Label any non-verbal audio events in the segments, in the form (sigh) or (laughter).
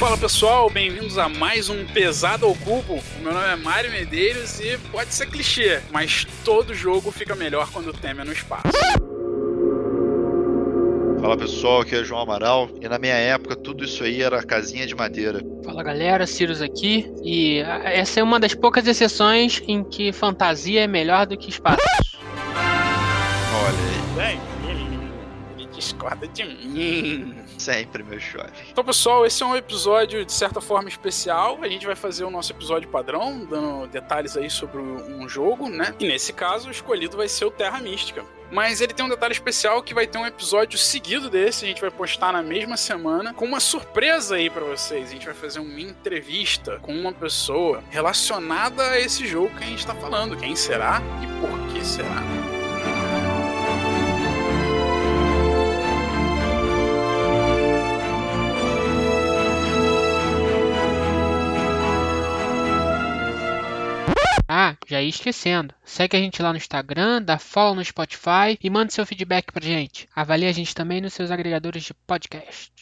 Fala pessoal, bem-vindos a mais um Pesado ao Cubo. Meu nome é Mário Medeiros e pode ser clichê, mas todo jogo fica melhor quando o tema é no espaço. Fala pessoal, aqui é João Amaral e na minha época tudo isso aí era casinha de madeira. Fala galera, Cirus aqui e essa é uma das poucas exceções em que fantasia é melhor do que espaço. Olha aí. Ele discorda de mim. Sempre, meu chove. Então, pessoal, esse é um episódio de certa forma especial. A gente vai fazer o nosso episódio padrão, dando detalhes aí sobre um jogo, né? E nesse caso, o escolhido vai ser o Terra Mística. Mas ele tem um detalhe especial que vai ter um episódio seguido desse, a gente vai postar na mesma semana, com uma surpresa aí para vocês. A gente vai fazer uma entrevista com uma pessoa relacionada a esse jogo que a gente tá falando. Quem será e por que será? Ah, já ia esquecendo. Segue a gente lá no Instagram, dá follow no Spotify e manda seu feedback pra gente. Avalie a gente também nos seus agregadores de podcast.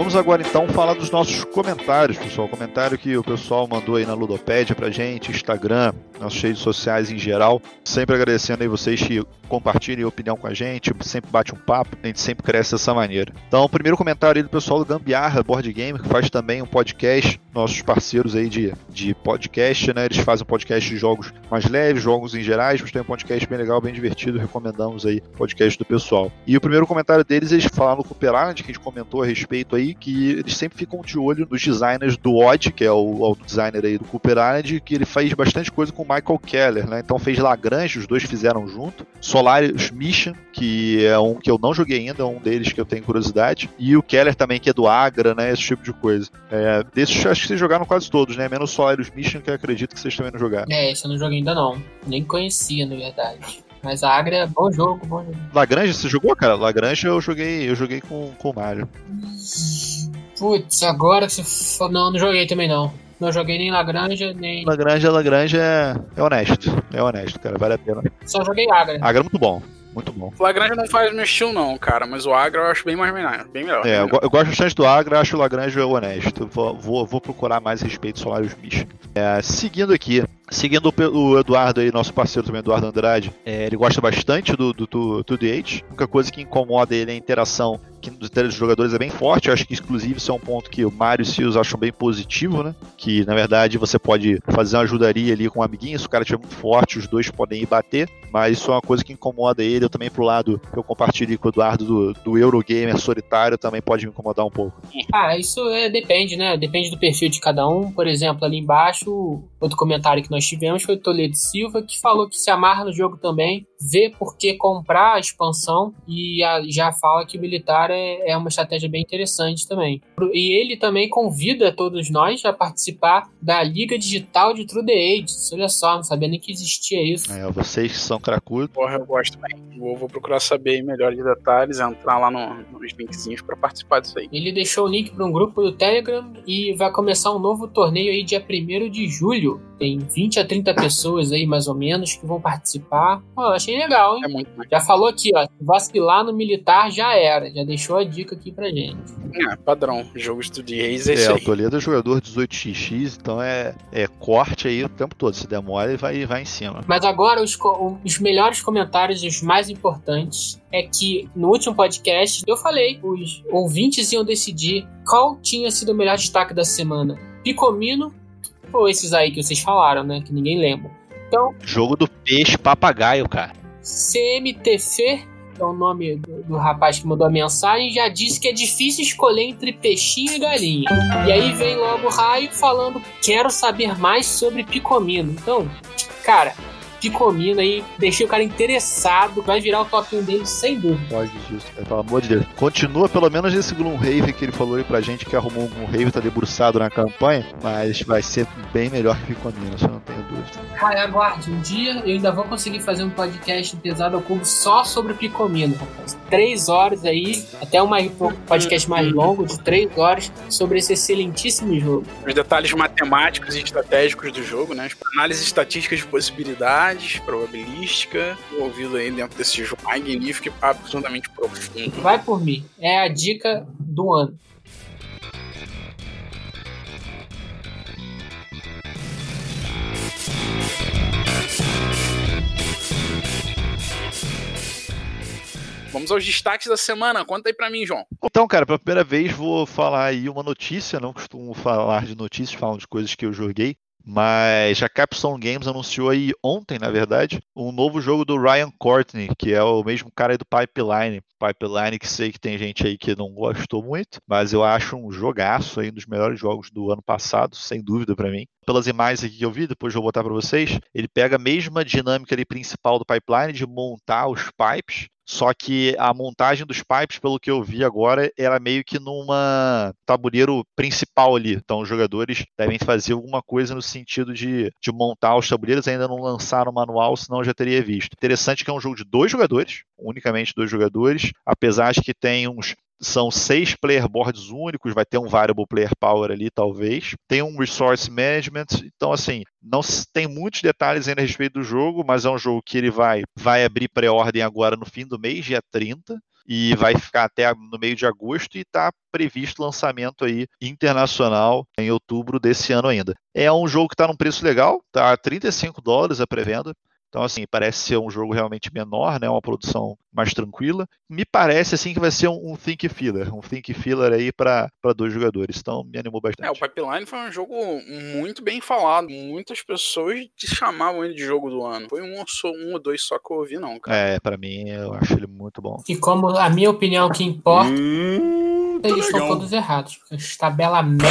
Vamos agora então falar dos nossos comentários, pessoal. Comentário que o pessoal mandou aí na Ludopédia pra gente, Instagram, nossas redes sociais em geral. Sempre agradecendo aí vocês que compartilhem opinião com a gente, sempre bate um papo, a gente sempre cresce dessa maneira. Então, o primeiro comentário aí do pessoal do Gambiarra Board Game, que faz também um podcast, nossos parceiros aí de, de podcast, né? Eles fazem podcast de jogos mais leves, jogos em gerais, mas tem um podcast bem legal, bem divertido, recomendamos aí o podcast do pessoal. E o primeiro comentário deles, eles falaram no Cooper Island, que a gente comentou a respeito aí, que eles sempre ficam de olho nos designers do Odd, que é o, o designer aí do Cooper Island, que ele faz bastante coisa com o Michael Keller, né? Então fez Lagrange, os dois fizeram junto. Solaris Mission, que é um que eu não joguei ainda, é um deles que eu tenho curiosidade. E o Keller também, que é do Agra, né? Esse tipo de coisa. É, desses acho que vocês jogaram quase todos, né? Menos Solaris Mission, que eu acredito que vocês também não jogaram. É, esse eu não joguei ainda não. Nem conhecia, na verdade. Mas a Agra é bom jogo, bom jogo. Lagrange, você jogou, cara? Lagrange eu joguei, eu joguei com, com o Mario. Putz, agora que você falou. Não, não joguei também não. Não joguei nem Lagrange, nem. Lagrange, Lagrange é, é honesto. É honesto, cara. Vale a pena. Só joguei Agra. Agra é muito bom. Muito bom. O Lagrange não faz meu estilo, não, cara, mas o Agra eu acho bem mais bem melhor. É, bem melhor. Eu, gosto bastante do Agra, acho o Lagrange honesto. Vou, vou, vou procurar mais respeito ao Solaris Mission. É, seguindo aqui, Seguindo o Eduardo aí, nosso parceiro também, Eduardo Andrade, é, ele gosta bastante do, do, do, do. A única coisa que incomoda ele é a interação que dos jogadores é bem forte. Eu acho que, inclusive, isso é um ponto que o Mario e o acham bem positivo, né? Que, na verdade, você pode fazer uma ajudaria ali com um amiguinho. Se o cara estiver muito forte, os dois podem ir bater. Mas isso é uma coisa que incomoda ele. Eu também, pro lado que eu compartilhei com o Eduardo do, do Eurogamer solitário, também pode me incomodar um pouco. Ah, isso é, depende, né? Depende do perfil de cada um. Por exemplo, ali embaixo, outro comentário que nós tivemos foi o Toledo Silva, que falou que se amarra no jogo também, vê por que comprar a expansão e a, já fala que o militar é, é uma estratégia bem interessante também. E ele também convida todos nós a participar da Liga Digital de True The Ages. Olha só, não sabia nem que existia isso. É, vocês que são cracudos. Porra, eu gosto também. Vou, vou, procurar saber melhor de detalhes, entrar lá no, nos linkzinhos para participar disso aí. Ele deixou o link para um grupo do Telegram e vai começar um novo torneio aí dia 1 de julho. Tem 20 a 30 pessoas aí, mais ou menos, que vão participar. Pô, eu achei legal, hein? É muito Já falou aqui, ó. Vacilar no militar já era. Já deixou a dica aqui pra gente. É, padrão. Jogo de reis é, é isso aí. o Toledo é jogador 18x, então é, é corte aí o tempo todo. Se demora, ele vai, vai em cima. Mas agora, os, os melhores comentários, os mais importantes, é que no último podcast eu falei, os ouvintes iam decidir qual tinha sido o melhor destaque da semana. Picomino ou esses aí que vocês falaram, né? Que ninguém lembra. Então. Jogo do peixe papagaio, cara. CMTC, que é o nome do, do, rapaz que mandou a mensagem, já disse que é difícil escolher entre peixinho e galinha. E aí vem logo o Raio falando: quero saber mais sobre Picomino. Então, cara, Picomino aí, deixei o cara interessado, vai virar o top 1 dele sem dúvida. Pode disso, pelo amor de Deus. Continua pelo menos esse Gloomhaven que ele falou aí pra gente que arrumou um Gloomhaven, tá debruçado na campanha, mas vai ser bem melhor que Picomino, isso eu não tenho dúvida. Aguarde, um dia eu ainda vou conseguir fazer um podcast pesado ao cubo só sobre Picomino, rapaz. Três horas aí, até um, mais, podcast mais longo, de três horas, sobre esse excelentíssimo jogo. Os detalhes matemáticos e estratégicos do jogo, né? As análises estatísticas de possibilidades probabilística, envolvido aí dentro desse jogo magnífico e absurdamente profundo. Vai por mim. É a dica do ano. Vamos aos destaques da semana. Conta aí pra mim, João. Então, cara, pela primeira vez vou falar aí uma notícia. Não costumo falar de notícias, falam de coisas que eu joguei. Mas a Capstone Games anunciou aí ontem, na verdade, um novo jogo do Ryan Courtney, que é o mesmo cara aí do Pipeline. Pipeline que sei que tem gente aí que não gostou muito, mas eu acho um jogaço aí, um dos melhores jogos do ano passado, sem dúvida para mim. Pelas imagens aqui que eu vi, depois eu vou botar para vocês, ele pega a mesma dinâmica ali principal do Pipeline de montar os pipes, só que a montagem dos pipes, pelo que eu vi agora, era meio que numa tabuleiro principal ali. Então os jogadores devem fazer alguma coisa no sentido de, de montar os tabuleiros. Ainda não lançaram o manual, senão eu já teria visto. Interessante que é um jogo de dois jogadores, unicamente dois jogadores, apesar de que tem uns são seis player boards únicos, vai ter um variable player power ali, talvez. Tem um resource management, então assim, não tem muitos detalhes ainda a respeito do jogo, mas é um jogo que ele vai, vai abrir pré-ordem agora no fim do mês, dia 30 e vai ficar até no meio de agosto e está previsto lançamento aí internacional em outubro desse ano ainda. É um jogo que está num preço legal, tá 35 dólares a pré-venda. Então, assim, parece ser um jogo realmente menor, né? Uma produção mais tranquila. Me parece, assim, que vai ser um, um Think Filler. Um Think Filler aí para dois jogadores. Então, me animou bastante. É, o Pipeline foi um jogo muito bem falado. Muitas pessoas chamavam ele de jogo do ano. Foi um, um ou dois só que eu ouvi, não, cara. É, para mim, eu acho ele muito bom. E como a minha opinião que importa, hum, eles legal. estão todos errados. Porque tabela merda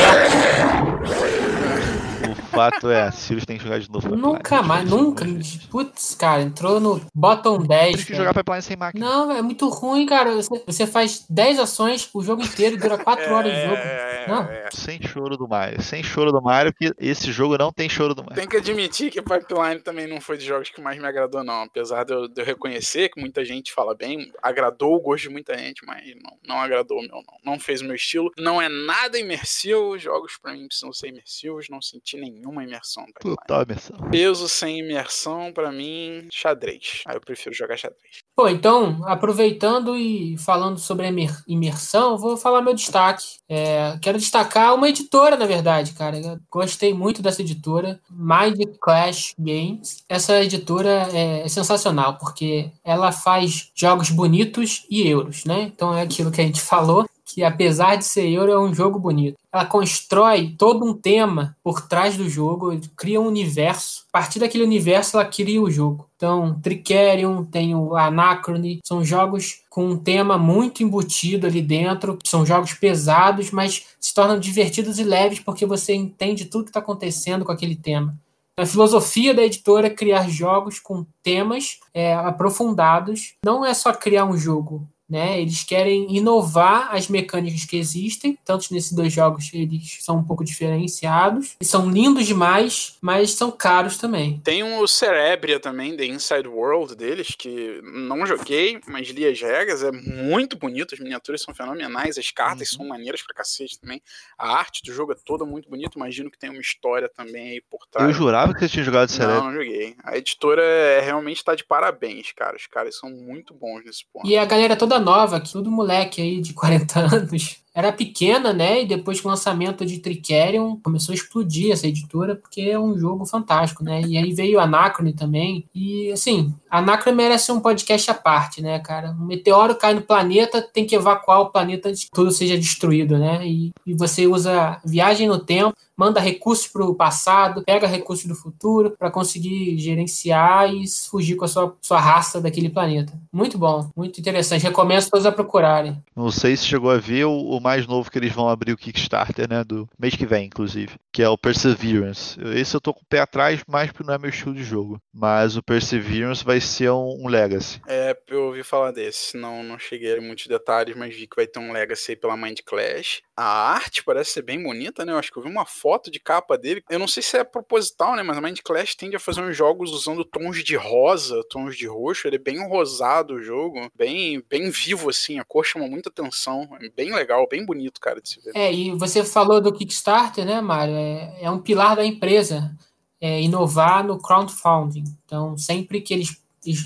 fato é, Sirius tem que jogar de novo. Nunca mais, nunca. Putz, cara, entrou no bottom 10. Tem que jogar Pipeline sem máquina. Não, é muito ruim, cara. Você, você faz 10 ações o jogo inteiro, dura 4 (laughs) é, horas de jogo. É, não. É. Sem choro do Mario. Sem choro do Mario, que esse jogo não tem choro do Mario. Tem que admitir que Pipeline também não foi de jogos que mais me agradou, não. Apesar de eu, de eu reconhecer que muita gente fala bem, agradou o gosto de muita gente, mas não, não agradou o meu, não. Não fez o meu estilo. Não é nada imersivo. Os jogos pra mim precisam ser imersivos. Não senti nenhuma imersão. Total imersão. Peso sem imersão, para mim, xadrez. Aí eu prefiro jogar xadrez. Pô, então, aproveitando e falando sobre a imersão, vou falar meu destaque. É, quero destacar uma editora, na verdade, cara. Eu gostei muito dessa editora, Mind Clash Games. Essa editora é sensacional, porque ela faz jogos bonitos e euros, né? Então é aquilo que a gente (laughs) falou que apesar de ser euro, é um jogo bonito. Ela constrói todo um tema por trás do jogo, cria um universo. A partir daquele universo, ela cria o jogo. Então, Tricerion, tem o Anachrony, são jogos com um tema muito embutido ali dentro. São jogos pesados, mas se tornam divertidos e leves porque você entende tudo que está acontecendo com aquele tema. A filosofia da editora é criar jogos com temas é, aprofundados. Não é só criar um jogo, né? Eles querem inovar as mecânicas que existem, tanto nesses dois jogos eles são um pouco diferenciados, são lindos demais, mas são caros também. Tem o Cerebria também, The Inside World deles, que não joguei, mas li as regras, é muito bonito, as miniaturas são fenomenais, as cartas uhum. são maneiras pra cacete também, a arte do jogo é toda muito bonita, imagino que tem uma história também aí por trás. Eu jurava que você tinha jogado Cerebria. Não, não joguei. A editora é, realmente tá de parabéns, cara, os caras são muito bons nesse ponto. E a galera toda nova, tudo moleque aí de 40 (laughs) anos. Era pequena, né? E depois com o lançamento de Tricerion, começou a explodir essa editora, porque é um jogo fantástico, né? E aí veio Anacrone também. E, assim, Anacrone merece um podcast à parte, né, cara? Um meteoro cai no planeta, tem que evacuar o planeta antes que tudo seja destruído, né? E, e você usa viagem no tempo manda recursos para o passado, pega recursos do futuro para conseguir gerenciar e fugir com a sua, sua raça daquele planeta. Muito bom, muito interessante. Recomendo todos a procurarem. Não sei se chegou a ver o, o mais novo que eles vão abrir o Kickstarter, né? Do mês que vem, inclusive, que é o Perseverance. Esse eu tô com o pé atrás, mais porque não é meu estilo de jogo. Mas o Perseverance vai ser um, um Legacy. É, eu ouvi falar desse. Não, não cheguei a muitos detalhes, mas vi que vai ter um Legacy pela Mind Clash. A arte parece ser bem bonita, né? Eu acho que eu vi uma foto foto de capa dele. Eu não sei se é proposital, né? Mas a Mind Clash tende a fazer uns jogos usando tons de rosa, tons de roxo. Ele é bem rosado o jogo, bem, bem vivo, assim. A cor chama muita atenção. É bem legal, bem bonito, cara, de se ver. É, e você falou do Kickstarter, né, Mário? É, é um pilar da empresa. é, inovar no crowdfunding. Então, sempre que eles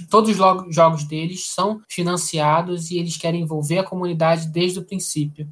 todos os jogos deles são financiados e eles querem envolver a comunidade desde o princípio.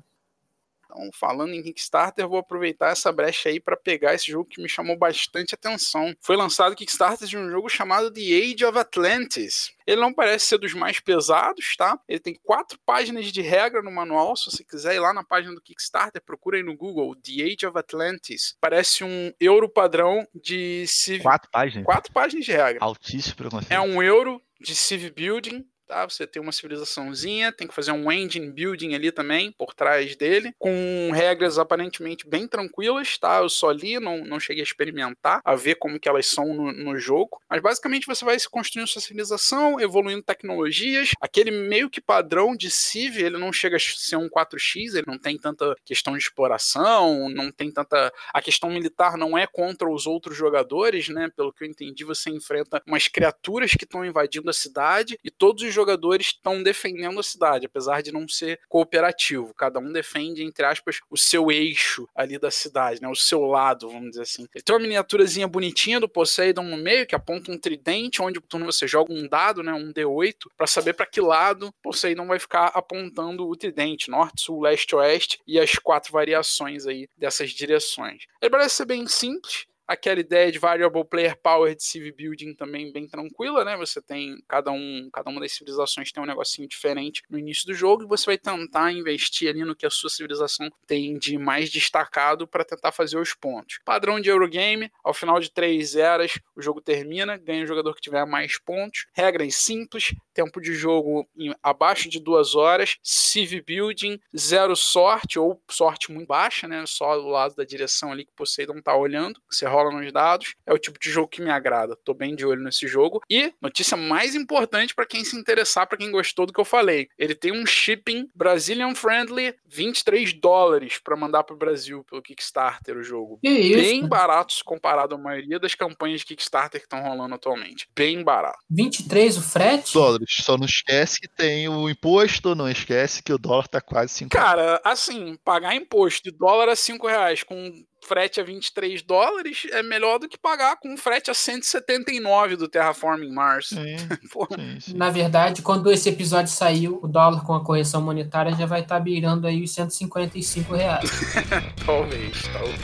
Então, falando em Kickstarter, vou aproveitar essa brecha aí para pegar esse jogo que me chamou bastante atenção. Foi lançado Kickstarter de um jogo chamado The Age of Atlantis. Ele não parece ser dos mais pesados, tá? Ele tem quatro páginas de regra no manual. Se você quiser ir lá na página do Kickstarter, procura aí no Google The Age of Atlantis. Parece um euro padrão de Civ... Quatro páginas? Quatro páginas de regra. Altíssimo É um euro de Civ Building tá? Você tem uma civilizaçãozinha, tem que fazer um engine building ali também por trás dele, com regras aparentemente bem tranquilas, tá? Eu só li, não, não cheguei a experimentar, a ver como que elas são no, no jogo, mas basicamente você vai se construindo sua civilização, evoluindo tecnologias, aquele meio que padrão de Civ, ele não chega a ser um 4x, ele não tem tanta questão de exploração, não tem tanta... A questão militar não é contra os outros jogadores, né? Pelo que eu entendi, você enfrenta umas criaturas que estão invadindo a cidade e todos os jogadores estão defendendo a cidade, apesar de não ser cooperativo. Cada um defende, entre aspas, o seu eixo ali da cidade, né? O seu lado, vamos dizer assim. Tem uma miniaturazinha bonitinha do Poseidon no meio, que aponta um tridente, onde você joga um dado, né? Um D8, para saber para que lado Poseidon vai ficar apontando o tridente, norte, sul, leste, oeste, e as quatro variações aí dessas direções. Ele parece ser bem simples, aquela ideia de variable player power de civ building também bem tranquila, né? Você tem cada um, cada uma das civilizações tem um negocinho diferente no início do jogo e você vai tentar investir ali no que a sua civilização tem de mais destacado para tentar fazer os pontos. Padrão de Eurogame, ao final de três eras o jogo termina, ganha o jogador que tiver mais pontos. Regras simples, tempo de jogo em, abaixo de duas horas, civ building, zero sorte ou sorte muito baixa, né? Só do lado da direção ali que Poseidon tá olhando. Você rola nos dados. É o tipo de jogo que me agrada. Tô bem de olho nesse jogo. E notícia mais importante para quem se interessar, para quem gostou do que eu falei. Ele tem um shipping Brazilian friendly, 23 dólares para mandar pro Brasil pelo Kickstarter o jogo. Que isso? Bem baratos comparado à maioria das campanhas de Kickstarter que estão rolando atualmente. Bem barato. 23 o frete? Dólares. Só não esquece que tem o imposto, não esquece que o dólar tá quase 5 Cara, assim, pagar imposto de dólar a 5 reais com frete a 23 dólares é melhor do que pagar com frete a 179 do Terraforming Mars. Sim, (laughs) sim, sim. Na verdade, quando esse episódio saiu, o dólar com a correção monetária já vai estar tá beirando aí os 155 reais. (laughs) talvez, talvez.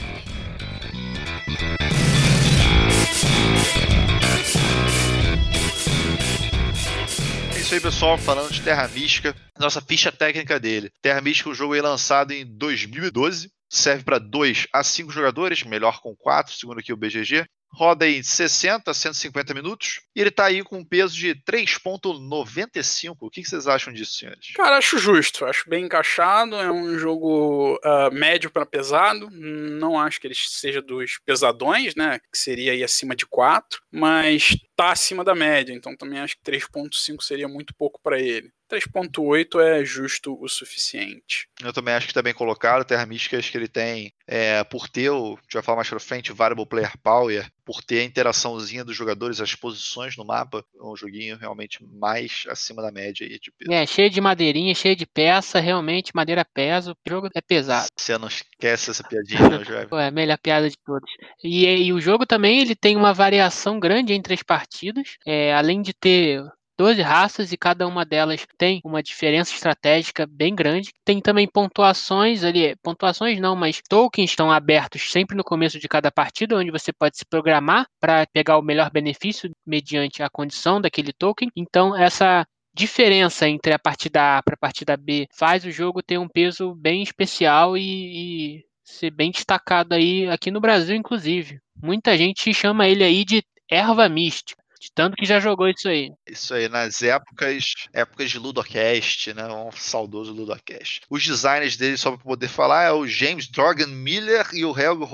É isso aí, pessoal. Falando de Terra Mística, nossa ficha técnica dele. Terra Mística, o jogo é lançado em 2012 serve para 2 a 5 jogadores, melhor com 4, segundo aqui o BGG. Roda em 60 a 150 minutos e ele está aí com um peso de 3,95. O que vocês acham disso, senhores? Cara, acho justo, acho bem encaixado. É um jogo uh, médio para pesado. Não acho que ele seja dos pesadões, né? Que seria aí acima de 4, mas tá acima da média, então também acho que 3.5 seria muito pouco para ele. 3.8 é justo o suficiente. Eu também acho que está bem colocado. Terra Mística, acho que ele tem, é, por ter, o, a gente vai falar mais pra frente, Variable Player Power, por ter a interaçãozinha dos jogadores, as posições no mapa, é um joguinho realmente mais acima da média aí de peso. É, cheio de madeirinha, cheio de peça, realmente, madeira pesa, o jogo é pesado. Você não esquece essa piadinha, não, Jair? (laughs) é a melhor piada de todas. E, e, o jogo também, ele tem uma variação grande entre as partidas, é, além de ter 12 raças e cada uma delas tem uma diferença estratégica bem grande. Tem também pontuações ali, pontuações não, mas tokens estão abertos sempre no começo de cada partida, onde você pode se programar para pegar o melhor benefício mediante a condição daquele token. Então, essa diferença entre a partida A para a partida B faz o jogo ter um peso bem especial e, e ser bem destacado aí aqui no Brasil, inclusive. Muita gente chama ele aí de erva mística. De tanto que já jogou isso aí. Isso aí, nas épocas épocas de Ludocast, né? Um saudoso Ludocast. Os designers dele, só para poder falar, é o James Drogan Miller e o Helgo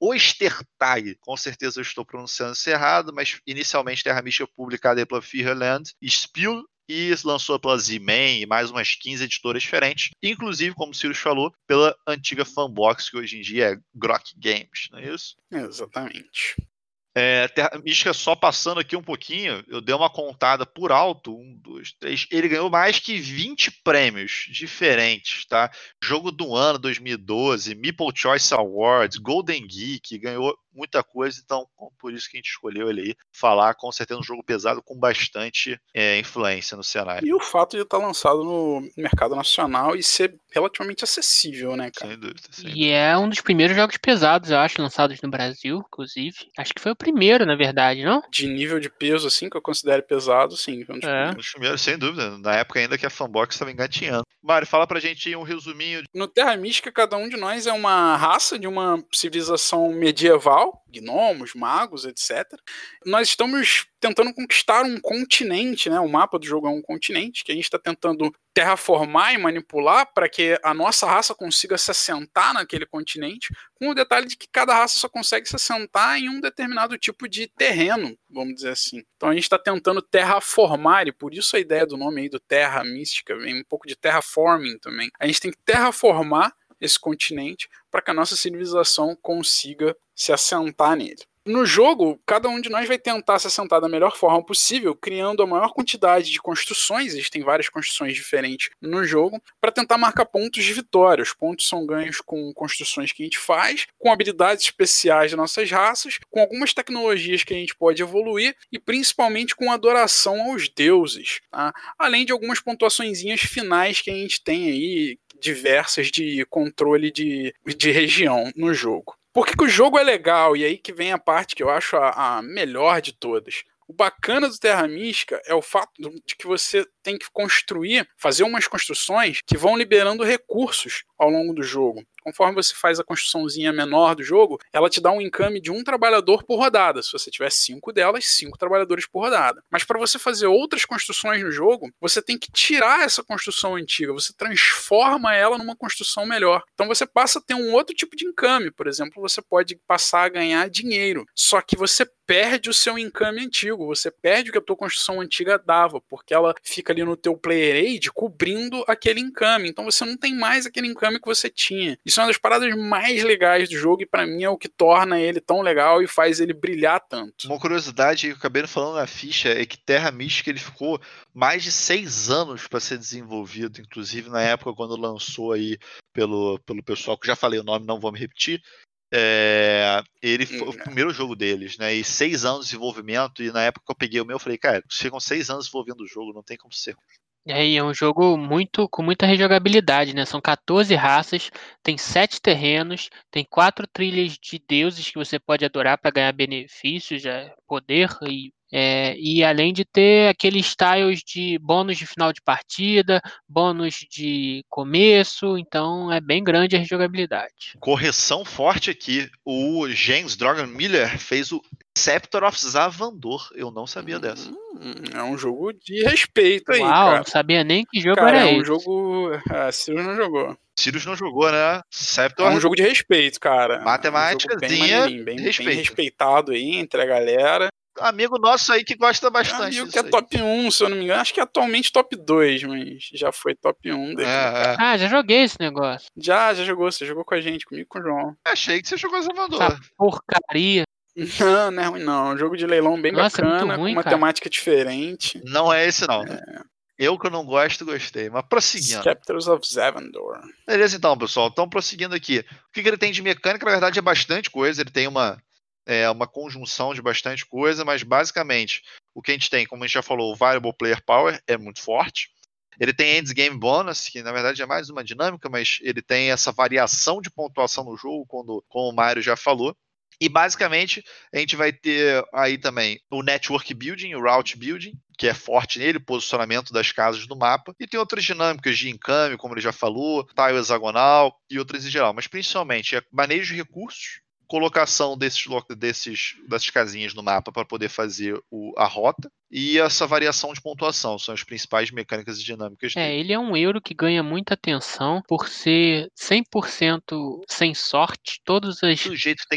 Ostertag. Com certeza eu estou pronunciando isso errado, mas inicialmente Terra Mística publicada pela Fearland, Spiel e lançou pela Z-Man e mais umas 15 editoras diferentes, inclusive, como o Sirius falou, pela antiga Fanbox, que hoje em dia é Grok Games, não é isso? Exatamente. É, Terra Mística, só passando aqui um pouquinho, eu dei uma contada por alto, um, dois, três. Ele ganhou mais que 20 prêmios diferentes, tá? Jogo do ano 2012, Meeple Choice Awards, Golden Geek, ganhou muita coisa, então por isso que a gente escolheu ele aí falar, com certeza um jogo pesado com bastante é, influência no cenário. E o fato de estar lançado no mercado nacional e ser relativamente acessível, né, cara? Sem dúvida. Sem e é um dos primeiros jogos pesados, eu acho, lançados no Brasil, inclusive. Acho que foi o primeiro, na verdade, não? De nível de peso, assim, que eu considero pesado, sim. Um dos, é. primeiros. primeiros, sem dúvida. Na época ainda que a Fanbox estava engatinhando. Mário, fala pra gente um resuminho. No Terra Mística, cada um de nós é uma raça de uma civilização medieval, gnomos, magos, etc. Nós estamos tentando conquistar um continente, né? O mapa do jogo é um continente que a gente está tentando terraformar e manipular para que a nossa raça consiga se assentar naquele continente, com o detalhe de que cada raça só consegue se assentar em um determinado tipo de terreno, vamos dizer assim. Então a gente está tentando terraformar, e por isso a ideia do nome aí do Terra Mística, vem um pouco de terraforming também. A gente tem que terraformar esse continente para que a nossa civilização consiga se assentar nele. No jogo, cada um de nós vai tentar se assentar da melhor forma possível, criando a maior quantidade de construções, existem várias construções diferentes no jogo, para tentar marcar pontos de vitória. Os pontos são ganhos com construções que a gente faz, com habilidades especiais de nossas raças, com algumas tecnologias que a gente pode evoluir e principalmente com adoração aos deuses, tá? além de algumas pontuações finais que a gente tem aí diversas de controle de, de região no jogo. Por que, que, o jogo é legal? E aí que vem a parte que eu acho a, a melhor de todas. O bacana do Terra Mística é o fato de que você tem que construir, fazer umas construções que vão liberando recursos ao longo do jogo conforme você faz a construçãozinha menor do jogo, ela te dá um encame de um trabalhador por rodada. Se você tiver cinco delas, cinco trabalhadores por rodada. Mas para você fazer outras construções no jogo, você tem que tirar essa construção antiga, você transforma ela numa construção melhor. Então você passa a ter um outro tipo de encame. Por exemplo, você pode passar a ganhar dinheiro. Só que você perde o seu encame antigo, você perde o que a tua construção antiga dava, porque ela fica ali no teu player aid cobrindo aquele encame. Então você não tem mais aquele encame que você tinha. Isso é uma das paradas mais legais do jogo e para mim é o que torna ele tão legal e faz ele brilhar tanto. Uma curiosidade que eu acabei falando na ficha é que Terra Mística ele ficou mais de seis anos para ser desenvolvido, inclusive na época quando lançou aí pelo, pelo pessoal que já falei o nome, não vou me repetir, é, ele foi o hum, primeiro jogo deles, né? E seis anos de desenvolvimento. E na época que eu peguei o meu, eu falei, cara, ficam seis anos desenvolvendo o jogo, não tem como ser. É, e é um jogo muito com muita rejogabilidade, né? São 14 raças, tem sete terrenos, tem quatro trilhas de deuses que você pode adorar para ganhar benefícios, poder e é, e além de ter aqueles styles de bônus de final de partida, bônus de começo, então é bem grande a rejogabilidade. Correção forte aqui: o James Dragon Miller fez o Scepter of Zavandor. Eu não sabia dessa. Hum, é um jogo de respeito aí, Uau, cara. não sabia nem que jogo cara, era é um esse. jogo... Ah, Sirius não jogou. Sirius não jogou, né? Scepter... É um jogo de respeito, cara. Matemática, é um bem, bem, bem respeitado aí entre a galera amigo nosso aí que gosta bastante. Amigo que é top 1, se eu não me engano. Acho que é atualmente top 2, mas já foi top 1 dele. É, é. Ah, já joguei esse negócio. Já, já jogou. Você jogou com a gente, comigo e com o João. Achei que você jogou Salvador. Essa porcaria. Não, não é ruim não. Um jogo de leilão bem Nossa, é bacana, é ruim, com uma cara. temática diferente. Não é esse não. É. Eu que eu não gosto, gostei. Mas prosseguindo. Scepters of Zavendor. Beleza então, pessoal. Então, prosseguindo aqui. O que ele tem de mecânica, na verdade, é bastante coisa. Ele tem uma é uma conjunção de bastante coisa, mas basicamente o que a gente tem, como a gente já falou, o Variable Player Power é muito forte. Ele tem Ends Game Bonus, que na verdade é mais uma dinâmica, mas ele tem essa variação de pontuação no jogo, quando, como o Mário já falou. E basicamente a gente vai ter aí também o Network Building, o Route Building, que é forte nele, posicionamento das casas no mapa. E tem outras dinâmicas de encame, como ele já falou, tile hexagonal e outras em geral. Mas principalmente é manejo de recursos, colocação desses, desses, dessas casinhas no mapa para poder fazer o, a rota e essa variação de pontuação são as principais mecânicas e dinâmicas é, dele. É, ele é um euro que ganha muita atenção por ser 100% sem sorte. Todas as,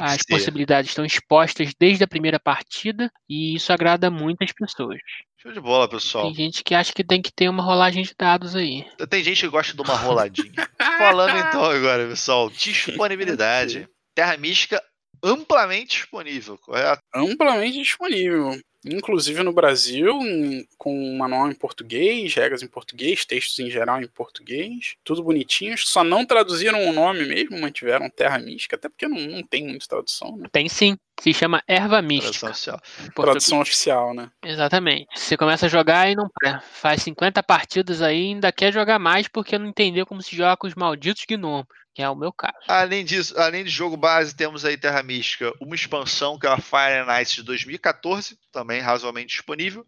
as possibilidades estão expostas desde a primeira partida e isso agrada muitas pessoas. Show de bola, pessoal. Tem gente que acha que tem que ter uma rolagem de dados aí. Tem gente que gosta de uma roladinha. Falando (laughs) então agora, pessoal, disponibilidade. Terra Mística amplamente disponível, correto? Amplamente disponível. Inclusive no Brasil, em, com um manual em português, regras em português, textos em geral em português, tudo bonitinho. Só não traduziram o nome mesmo, mantiveram Terra Mística, até porque não, não tem muita tradução, né? Tem sim. Se chama Erva Mística. Tradução oficial. Tradução oficial, né? Exatamente. Você começa a jogar e não faz 50 partidas aí e ainda quer jogar mais porque não entendeu como se joga com os malditos gnomos. Que é o meu caso. Além disso, além de jogo base, temos aí Terra Mística, uma expansão que é a Fire Nights de 2014, também razoavelmente disponível.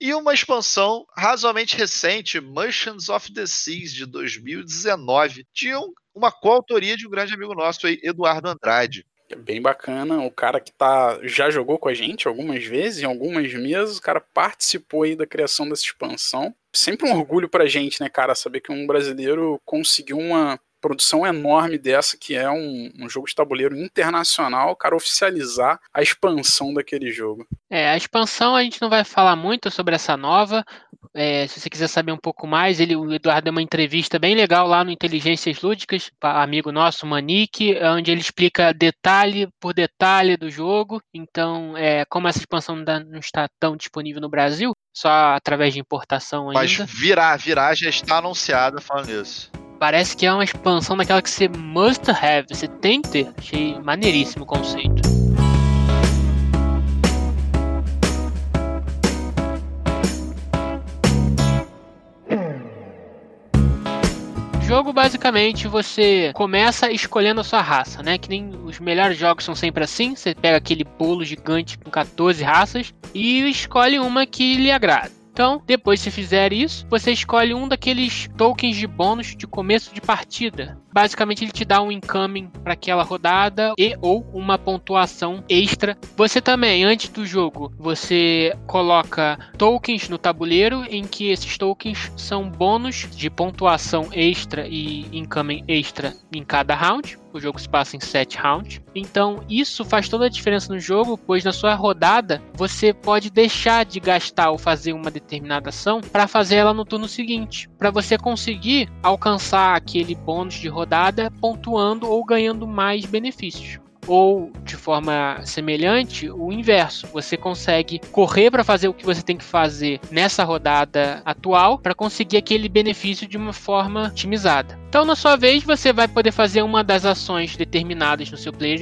E uma expansão razoavelmente recente, Merchants of the Seas, de 2019, de um, uma coautoria de um grande amigo nosso aí, Eduardo Andrade. É bem bacana. O cara que tá já jogou com a gente algumas vezes, em algumas mesas, o cara participou aí da criação dessa expansão. Sempre um orgulho pra gente, né, cara, saber que um brasileiro conseguiu uma produção enorme dessa, que é um, um, jogo de tabuleiro internacional, o cara oficializar a expansão daquele jogo. É, a expansão a gente não vai falar muito sobre essa nova. É, se você quiser saber um pouco mais, ele, o Eduardo deu uma entrevista bem legal lá no Inteligências Lúdicas, amigo nosso, Manique, onde ele explica detalhe por detalhe do jogo. Então, é, como essa expansão não está tão disponível no Brasil, só através de importação ainda. Mas virar, virar já está anunciada falando isso. Parece que é uma expansão daquela que você must have, você tem que ter. Achei maneiríssimo o conceito. jogo, basicamente, você começa escolhendo a sua raça, né? Que nem os melhores jogos são sempre assim. Você pega aquele bolo gigante com 14 raças e escolhe uma que lhe agrada. Então, depois se fizer isso, você escolhe um daqueles tokens de bônus de começo de partida. Basicamente, ele te dá um incoming para aquela rodada e ou uma pontuação extra. Você também, antes do jogo, você coloca tokens no tabuleiro em que esses tokens são bônus de pontuação extra e incoming extra em cada round. O jogo se passa em 7 rounds. Então, isso faz toda a diferença no jogo, pois na sua rodada você pode deixar de gastar ou fazer uma determinada ação para fazer ela no turno seguinte, para você conseguir alcançar aquele bônus de rodada pontuando ou ganhando mais benefícios ou de forma semelhante, o inverso. Você consegue correr para fazer o que você tem que fazer nessa rodada atual para conseguir aquele benefício de uma forma otimizada. Então, na sua vez, você vai poder fazer uma das ações determinadas no seu player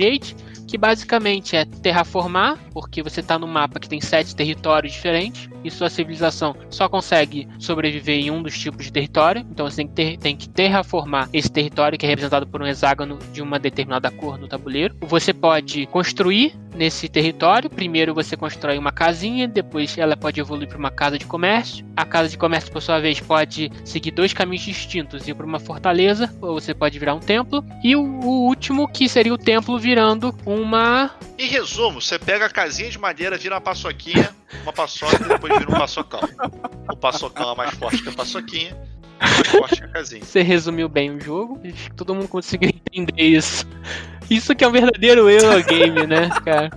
que basicamente é terraformar, porque você está no mapa que tem sete territórios diferentes e sua civilização só consegue sobreviver em um dos tipos de território. Então você tem que, ter, tem que terraformar esse território que é representado por um hexágono de uma determinada cor no tabuleiro. Você pode construir nesse território. Primeiro você constrói uma casinha, depois ela pode evoluir para uma casa de comércio. A casa de comércio, por sua vez, pode seguir dois caminhos distintos, ir para uma fortaleza, ou você pode virar um templo. E o, o último, que seria o templo virando uma. Em resumo, você pega a casinha de madeira, vira uma paçoquinha, uma paçoca e depois vira um paçocão. O paçocão é mais forte que a paçoquinha. Mais forte que a casinha. Você resumiu bem o jogo, acho que todo mundo conseguiu entender isso. Isso que é um verdadeiro Eurogame, né, cara?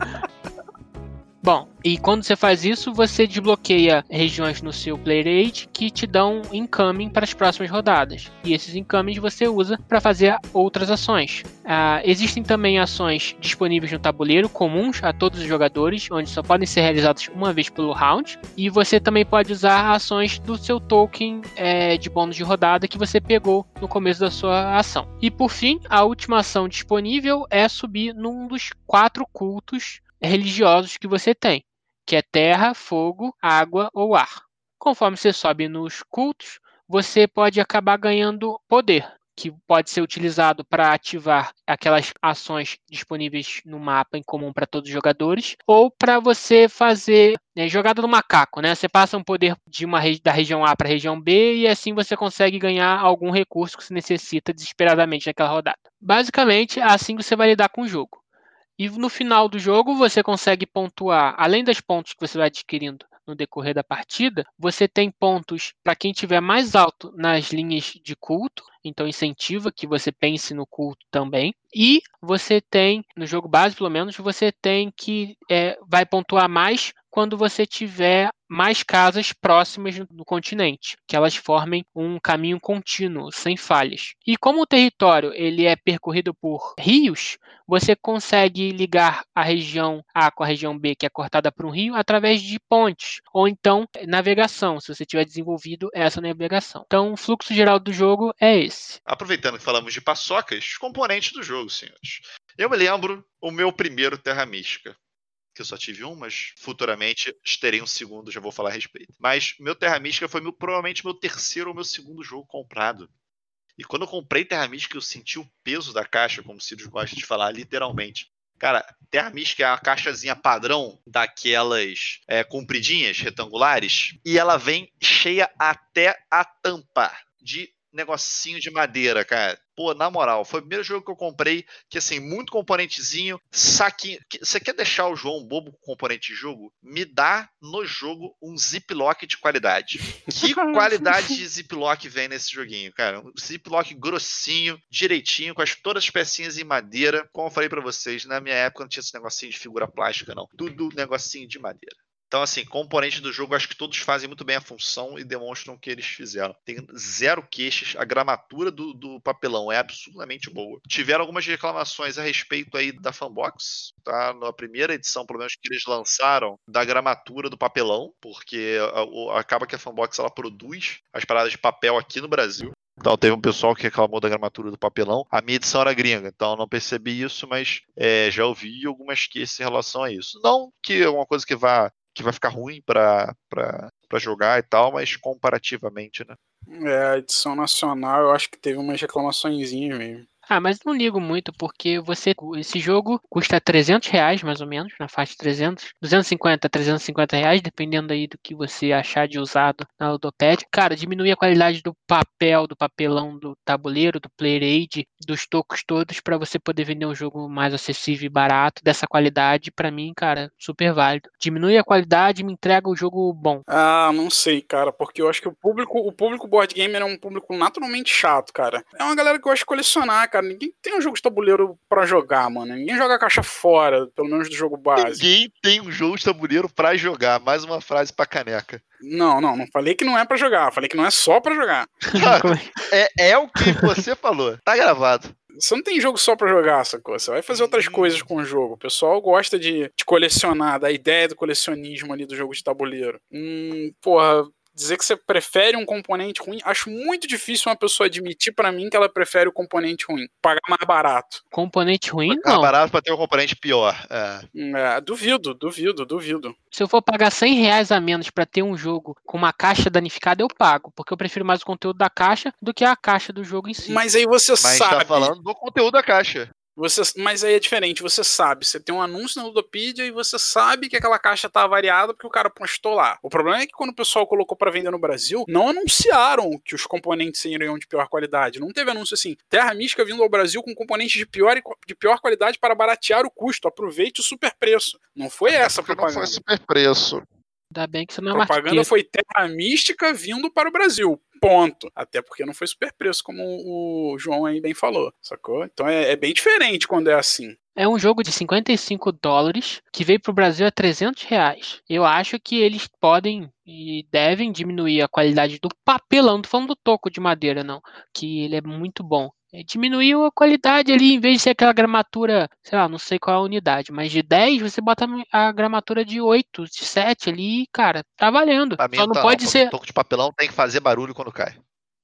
Bom, e quando você faz isso, você desbloqueia regiões no seu player age que te dão incoming para as próximas rodadas. E esses incomings você usa para fazer outras ações. Uh, existem também ações disponíveis no tabuleiro, comuns a todos os jogadores, onde só podem ser realizadas uma vez pelo round. E você também pode usar ações do seu token é, de bônus de rodada que você pegou no começo da sua ação. E por fim, a última ação disponível é subir num dos quatro cultos religiosos que você tem, que é terra, fogo, água ou ar. Conforme você sobe nos cultos, você pode acabar ganhando poder, que pode ser utilizado para ativar aquelas ações disponíveis no mapa em comum para todos os jogadores, ou para você fazer né, jogada do macaco, né? Você passa um poder de uma da região A para a região B e assim você consegue ganhar algum recurso que se necessita desesperadamente naquela rodada. Basicamente, assim você vai lidar com o jogo. E no final do jogo você consegue pontuar, além dos pontos que você vai adquirindo no decorrer da partida, você tem pontos para quem tiver mais alto nas linhas de culto, então incentiva que você pense no culto também. E você tem, no jogo base pelo menos, você tem que é, vai pontuar mais quando você tiver mais casas próximas do continente, que elas formem um caminho contínuo, sem falhas. E como o território ele é percorrido por rios, você consegue ligar a região A com a região B, que é cortada por um rio, através de pontes, ou então navegação, se você tiver desenvolvido essa navegação. Então, o fluxo geral do jogo é esse. Aproveitando que falamos de paçocas, componentes do jogo, senhores. Eu me lembro o meu primeiro Terra Mística que eu só tive um, mas futuramente terei um segundo, já vou falar a respeito. Mas meu Terra Mística foi meu, provavelmente meu terceiro ou meu segundo jogo comprado. E quando eu comprei Terra Mística, eu senti o peso da caixa, como o Sirius gosta de falar, literalmente. Cara, Terra Mística é uma caixazinha padrão daquelas é, compridinhas, retangulares, e ela vem cheia até a tampa de negocinho de madeira, cara. Pô, na moral, foi o primeiro jogo que eu comprei que, assim, muito componentezinho, saquinho. Você quer deixar o João bobo com componente de jogo? Me dá no jogo um ziplock de qualidade. Que qualidade de ziplock vem nesse joguinho, cara? Um ziplock grossinho, direitinho, com as, todas as pecinhas em madeira. Como eu falei para vocês, na minha época não tinha esse negocinho de figura plástica, não. Tudo negocinho de madeira. Então, assim, componentes do jogo, acho que todos fazem muito bem a função e demonstram o que eles fizeram. Tem zero queixas, a gramatura do, do papelão é absolutamente boa. Tiveram algumas reclamações a respeito aí da Fanbox, tá? Na primeira edição, pelo menos, que eles lançaram, da gramatura do papelão, porque acaba que a Fanbox ela produz as paradas de papel aqui no Brasil. Então teve um pessoal que reclamou da gramatura do papelão. A minha edição era gringa, então não percebi isso, mas é, já ouvi algumas queixas em relação a isso. Não que é uma coisa que vá que vai ficar ruim para jogar e tal, mas comparativamente, né? É, a edição nacional eu acho que teve umas reclamações mesmo. Ah, mas não ligo muito, porque você esse jogo custa 300 reais, mais ou menos, na faixa de 300, 250 a 350 reais, dependendo aí do que você achar de usado na Ludopad. Cara, diminui a qualidade do papel, do papelão do tabuleiro, do player aid, dos tocos todos, para você poder vender um jogo mais acessível e barato, dessa qualidade, para mim, cara, super válido. Diminui a qualidade e me entrega o jogo bom. Ah, não sei, cara, porque eu acho que o público, o público board gamer é um público naturalmente chato, cara. É uma galera que gosta de colecionar, cara cara. Ninguém tem um jogo de tabuleiro para jogar, mano. Ninguém joga a caixa fora, pelo menos do jogo base. Ninguém tem um jogo de tabuleiro para jogar. Mais uma frase pra caneca. Não, não, não falei que não é para jogar. Falei que não é só para jogar. (laughs) é, é o que você falou. Tá gravado. Você não tem jogo só para jogar, sacou? Você vai fazer outras coisas com o jogo. O pessoal gosta de, de colecionar, da ideia do colecionismo ali do jogo de tabuleiro. Hum, porra, dizer que você prefere um componente ruim, acho muito difícil uma pessoa admitir para mim que ela prefere o componente ruim, pagar mais barato. Componente ruim, pagar não. barato para ter um componente pior. É. É, duvido, duvido, duvido. Se eu for pagar 100 reais a menos para ter um jogo com uma caixa danificada, eu pago, porque eu prefiro mais o conteúdo da caixa do que a caixa do jogo em si. Mas aí você Mas sabe. Mas tá falando do conteúdo da caixa. Você, mas aí é diferente, você sabe, você tem um anúncio na Ludopedia e você sabe que aquela caixa tá variada porque o cara postou lá. O problema é que quando o pessoal colocou para vender no Brasil, não anunciaram que os componentes seriam de pior qualidade. Não teve anúncio assim, Terra Mística vindo ao Brasil com componentes de pior, de pior qualidade para baratear o custo, aproveite o super preço. Não foi essa a propaganda. Não foi super preço. Ainda bem que você não é A propaganda foi Terra Mística vindo para o Brasil. Ponto. Até porque não foi super preço, como o João aí bem falou, sacou? Então é, é bem diferente quando é assim. É um jogo de 55 dólares que veio para o Brasil a 300 reais. Eu acho que eles podem e devem diminuir a qualidade do papelão, não tô falando do toco de madeira, não, que ele é muito bom. É, diminuiu a qualidade ali, em vez de ser aquela gramatura, sei lá, não sei qual é a unidade, mas de 10, você bota a gramatura de 8, de 7 ali, cara, tá valendo. Só não tá, pode não, ser. Um toco de papelão tem que fazer barulho quando cai.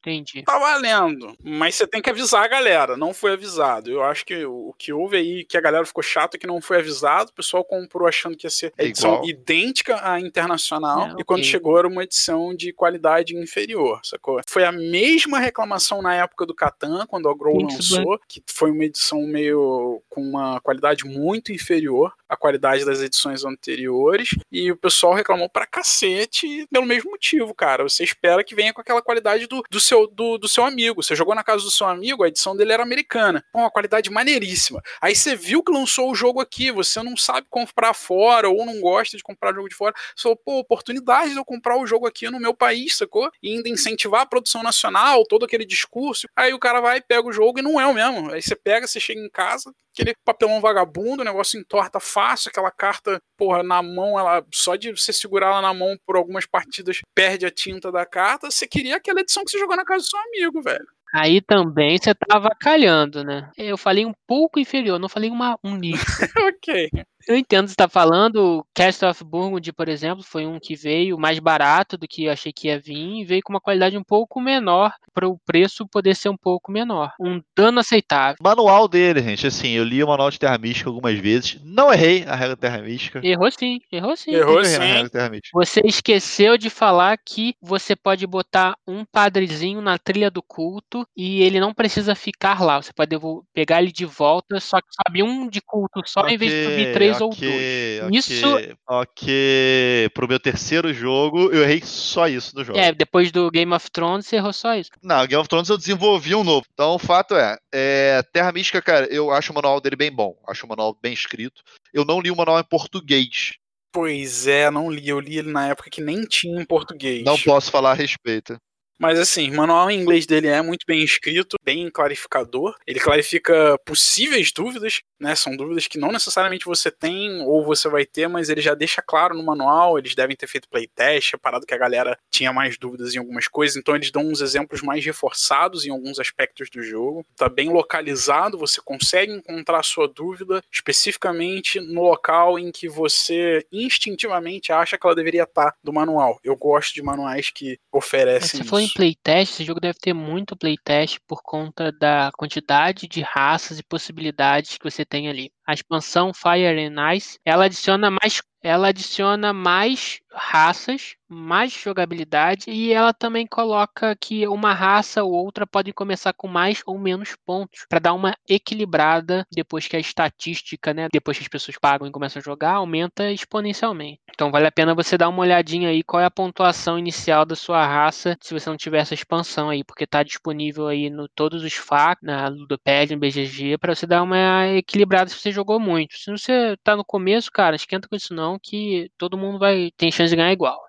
Entendi. Tá valendo. Mas você tem que avisar a galera. Não foi avisado. Eu acho que o que houve aí, que a galera ficou chata, que não foi avisado. O pessoal comprou achando que ia ser edição Igual. idêntica à internacional. É, e quando chegou era uma edição de qualidade inferior, sacou? Foi a mesma reclamação na época do Catan, quando a Grow lançou, que foi uma edição meio com uma qualidade muito inferior à qualidade das edições anteriores. E o pessoal reclamou pra cacete pelo mesmo motivo, cara. Você espera que venha com aquela qualidade do, do seu seu, do, do seu amigo. Você jogou na casa do seu amigo, a edição dele era americana. Com uma qualidade maneiríssima. Aí você viu que lançou o jogo aqui, você não sabe comprar fora ou não gosta de comprar jogo de fora. Você falou, pô, oportunidade de eu comprar o jogo aqui no meu país, sacou? E ainda incentivar a produção nacional, todo aquele discurso. Aí o cara vai, pega o jogo e não é o mesmo. Aí você pega, você chega em casa, aquele papelão vagabundo, o negócio entorta fácil, aquela carta, porra, na mão, ela só de você segurar ela na mão por algumas partidas perde a tinta da carta. Você queria aquela edição que você jogou na casa do seu amigo, velho. Aí também você tava calhando, né? Eu falei um pouco inferior, não falei uma, um nível. (laughs) ok. Eu entendo o que você tá falando. O Cast of Burgundy, por exemplo, foi um que veio mais barato do que eu achei que ia vir e veio com uma qualidade um pouco menor para o preço poder ser um pouco menor. Um dano aceitável. Manual dele, gente. Assim, eu li o manual de Terra Mística algumas vezes. Não errei a regra Terra Mística. Errou sim, errou sim. Errou Errei sim. na regra Terra Mística. Você esqueceu de falar que você pode botar um padrezinho na trilha do culto e ele não precisa ficar lá. Você pode pegar ele de volta, só que sobe um de culto só em vez de subir três ou dois. ok, Isso- Ok. Pro meu terceiro jogo, eu errei só isso no jogo. É, depois do Game of Thrones você errou só isso. Não, Game of Thrones eu desenvolvi um novo. Então, o fato é, é, Terra Mística, cara, eu acho o manual dele bem bom. Acho o manual bem escrito. Eu não li o manual em português. Pois é, não li. Eu li ele na época que nem tinha em português. Não posso falar a respeito. Mas assim, o manual em inglês dele é muito bem escrito, bem clarificador. Ele clarifica possíveis dúvidas, né? São dúvidas que não necessariamente você tem ou você vai ter, mas ele já deixa claro no manual. Eles devem ter feito playtest, parado que a galera tinha mais dúvidas em algumas coisas, então eles dão uns exemplos mais reforçados em alguns aspectos do jogo. Tá bem localizado, você consegue encontrar a sua dúvida especificamente no local em que você instintivamente acha que ela deveria estar do manual. Eu gosto de manuais que oferecem Você falou em playtest, esse jogo deve ter muito playtest por conta da quantidade de raças e possibilidades que você tem ali. A expansão Fire and Ice, ela adiciona mais, ela adiciona mais raças, mais jogabilidade e ela também coloca que uma raça ou outra pode começar com mais ou menos pontos para dar uma equilibrada depois que a estatística, né, depois que as pessoas pagam e começam a jogar, aumenta exponencialmente. Então vale a pena você dar uma olhadinha aí qual é a pontuação inicial da sua raça se você não tiver essa expansão aí, porque tá disponível aí no todos os FAQ, na Ludopad, no BGG, para você dar uma equilibrada se você jogou muito. Se você tá no começo, cara, esquenta com isso não, que todo mundo vai ter chance de ganhar igual.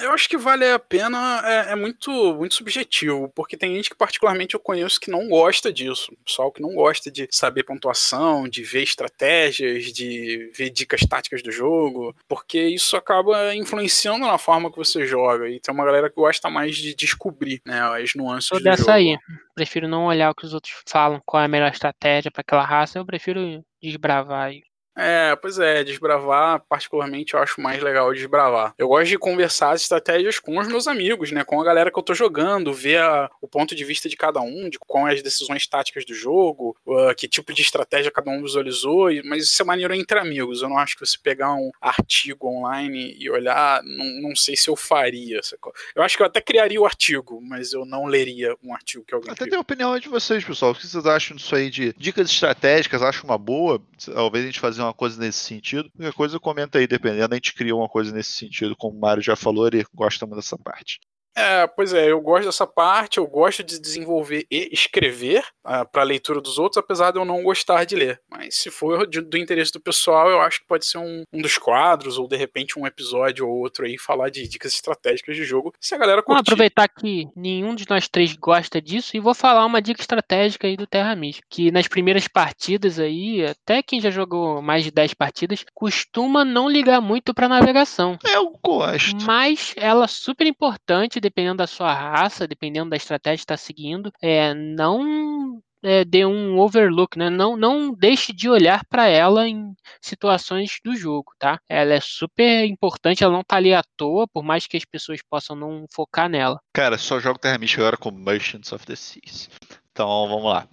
Eu acho que vale a pena, é, é muito, muito subjetivo, porque tem gente que particularmente eu conheço que não gosta disso. Pessoal que não gosta de saber pontuação, de ver estratégias, de ver dicas táticas do jogo, porque isso acaba influenciando na forma que você joga. E tem uma galera que gosta mais de descobrir né, as nuances Sou do dessa jogo. aí. Prefiro não olhar o que os outros falam, qual é a melhor estratégia para aquela raça, eu prefiro desbravar aí. É, pois é, desbravar, particularmente, eu acho mais legal desbravar. Eu gosto de conversar as estratégias com os meus amigos, né? Com a galera que eu tô jogando, ver a- o ponto de vista de cada um, de quais as decisões táticas do jogo, uh, que tipo de estratégia cada um visualizou, e- mas isso é maneiro entre amigos. Eu não acho que você pegar um artigo online e olhar, não, não sei se eu faria. sacou? Eu acho que eu até criaria o artigo, mas eu não leria um artigo que alguém Até tem a opinião de vocês, pessoal. O que vocês acham disso aí de dicas estratégicas? Acho uma boa? Talvez a gente fazer uma coisa nesse sentido. Qualquer coisa, comenta aí, dependendo. A gente cria uma coisa nesse sentido, como o Mário já falou, ele gosta muito dessa parte. É, pois é, eu gosto dessa parte, eu gosto de desenvolver e escrever para leitura dos outros, apesar de eu não gostar de ler. Mas se for de- do interesse do pessoal, eu acho que pode ser um, um dos quadros, ou de repente um episódio ou outro aí, falar de dicas estratégicas de jogo, se a galera Vamos curtir. aproveitar que nenhum de nós três gosta disso e vou falar uma dica estratégica aí do Terra Mística. Que nas primeiras partidas aí, até quem já jogou mais de 10 partidas, costuma não ligar muito pra navegação. Eu gosto. Mas ela é super importante, dependendo da sua raça, dependendo da estratégia que está seguindo. É, não é, dê um overlook, né? Não, não deixe de olhar para ela em situações do jogo, tá? Ela é super importante, ela não tá ali à toa, por mais que as pessoas possam não focar nela. Cara, só jogo Terra Mística agora com Merchants of the Seas. Então, vamos lá.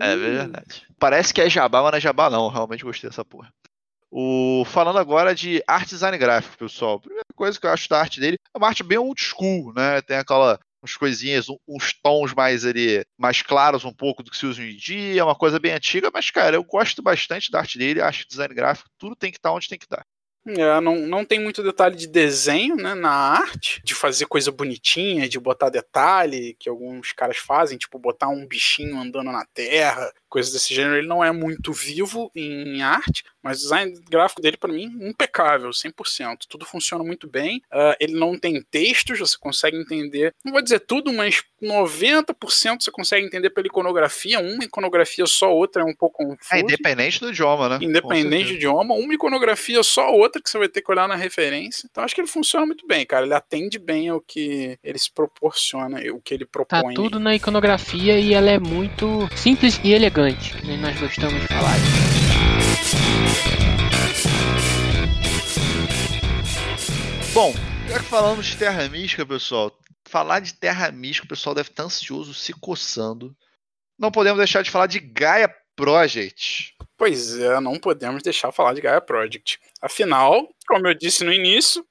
É Hum, verdade. Parece que é jabá, mas não é jabá não. Realmente gostei dessa porra. O, falando agora de arte design gráfico, pessoal. A primeira coisa que eu acho da arte dele é uma arte bem old school, né? Tem aquela umas coisinhas, uns tons mais ali, mais claros um pouco do que se usa hoje em dia, é uma coisa bem antiga, mas cara, eu gosto bastante da arte dele, acho que design gráfico, tudo tem que estar onde tem que estar. É, não, não tem muito detalhe de desenho né, na arte, de fazer coisa bonitinha, de botar detalhe, que alguns caras fazem, tipo botar um bichinho andando na terra, coisas desse gênero. Ele não é muito vivo em arte, mas o design gráfico dele, para mim, impecável, 100%. Tudo funciona muito bem. Ah, ele não tem textos, você consegue entender, não vou dizer tudo, mas 90% você consegue entender pela iconografia. Uma iconografia só, outra é um pouco confusa É independente do idioma, né? Independente do idioma, uma iconografia só outra que você vai ter que olhar na referência. Então acho que ele funciona muito bem, cara. Ele atende bem ao que ele se proporciona, o que ele Tá propõe. tudo na iconografia e ela é muito simples e elegante, gigante, nem nós gostamos de falar. Bom, já que falamos de terra mística, pessoal, falar de terra mística, o pessoal deve estar ansioso, se coçando. Não podemos deixar de falar de Gaia Project. Pois é, não podemos deixar de falar de Gaia Project. Afinal, como eu disse no início,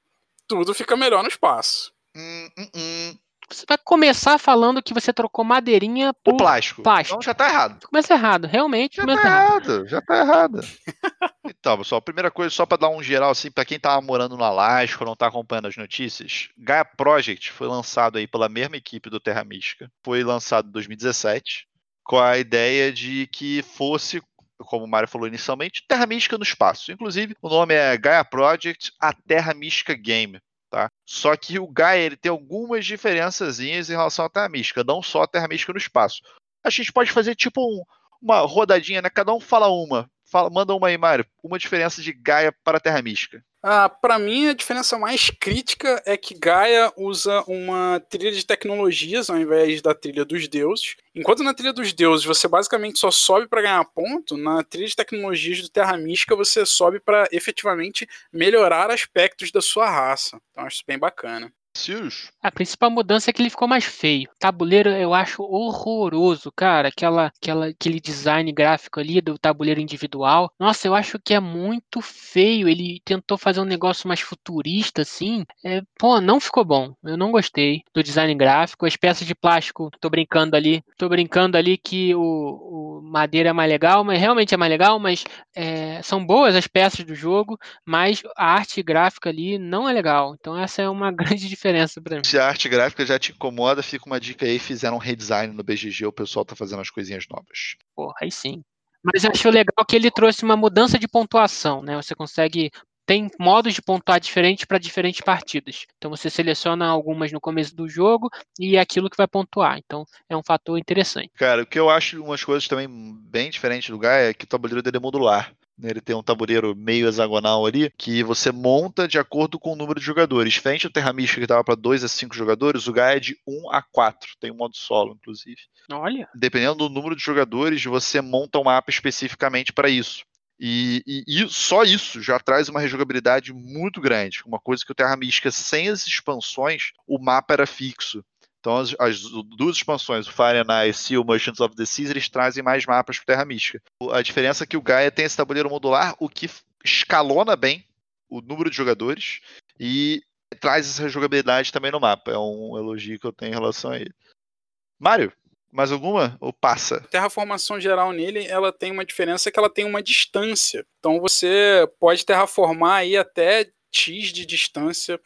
tudo fica melhor no espaço. Hum, hum, hum. Você vai começar falando que você trocou madeirinha por O plástico. plástico. Então já tá errado. Começa errado, realmente Já tá errado. errado, já tá errado. (laughs) então, pessoal, primeira coisa, só pra dar um geral, assim, pra quem tava morando no Alasca ou não tá acompanhando as notícias, Gaia Project foi lançado aí pela mesma equipe do Terra Mística. Foi lançado em 2017, com a ideia de que fosse, como o Mário falou inicialmente, Terra Mística no espaço. Inclusive, o nome é Gaia Project, a Terra Mística Game. Tá? Só que o Gaia ele tem algumas diferençazinhas em relação à Terra Mística, não só a Terra Mística no espaço. A gente pode fazer tipo um- uma rodadinha, né? Cada um fala uma. Fala, manda uma aí, Mário. Uma diferença de Gaia para Terra Mística. Ah, para mim, a diferença mais crítica é que Gaia usa uma trilha de tecnologias ao invés da trilha dos deuses. Enquanto na trilha dos deuses você basicamente só sobe para ganhar ponto, na trilha de tecnologias do Terra Mística você sobe para efetivamente melhorar aspectos da sua raça. Então acho isso bem bacana. A principal mudança é que ele ficou mais feio. Tabuleiro eu acho horroroso, cara. Aquela, aquela, aquele design gráfico ali do tabuleiro individual. Nossa, eu acho que é muito feio. Ele tentou fazer um negócio mais futurista, assim. É, pô, não ficou bom. Eu não gostei do design gráfico. As peças de plástico, tô brincando ali. Tô brincando ali que o, o madeira é mais legal, mas realmente é mais legal, mas é, são boas as peças do jogo, mas a arte gráfica ali não é legal. Então essa é uma (laughs) grande diferença pra mim. Se a arte gráfica já te incomoda, fica uma dica aí. Fizeram um redesign no BGG, o pessoal tá fazendo as coisinhas novas. Porra, aí sim. Mas eu acho legal que ele trouxe uma mudança de pontuação, né? Você consegue. Tem modos de pontuar diferentes para diferentes partidas. Então você seleciona algumas no começo do jogo e é aquilo que vai pontuar. Então é um fator interessante. Cara, o que eu acho umas coisas também bem diferentes do Gaia é que o tabuleiro dele é modular. Né? Ele tem um tabuleiro meio hexagonal ali que você monta de acordo com o número de jogadores. Diferente do Terra Mística que estava para 2 a 5 jogadores, o Gaia é de 1 a 4. Tem um modo solo, inclusive. Olha, Dependendo do número de jogadores, você monta um mapa especificamente para isso. E, e- e só isso já traz uma rejogabilidade muito grande. Uma coisa que o Terra Mística, sem as expansões, o mapa era fixo. Então, as, as duas expansões, o Fire and Ice e o Merchants of the Seas, eles trazem mais mapas para Terra Mística. A diferença é que o Gaia tem esse tabuleiro modular, o que escalona bem o número de jogadores e traz essa jogabilidade também no mapa. É um elogio que eu tenho em relação a ele. Mário, mais alguma? Ou passa? terraformação geral nele, ela tem uma diferença que ela tem uma distância. Então você pode terraformar aí até X de distância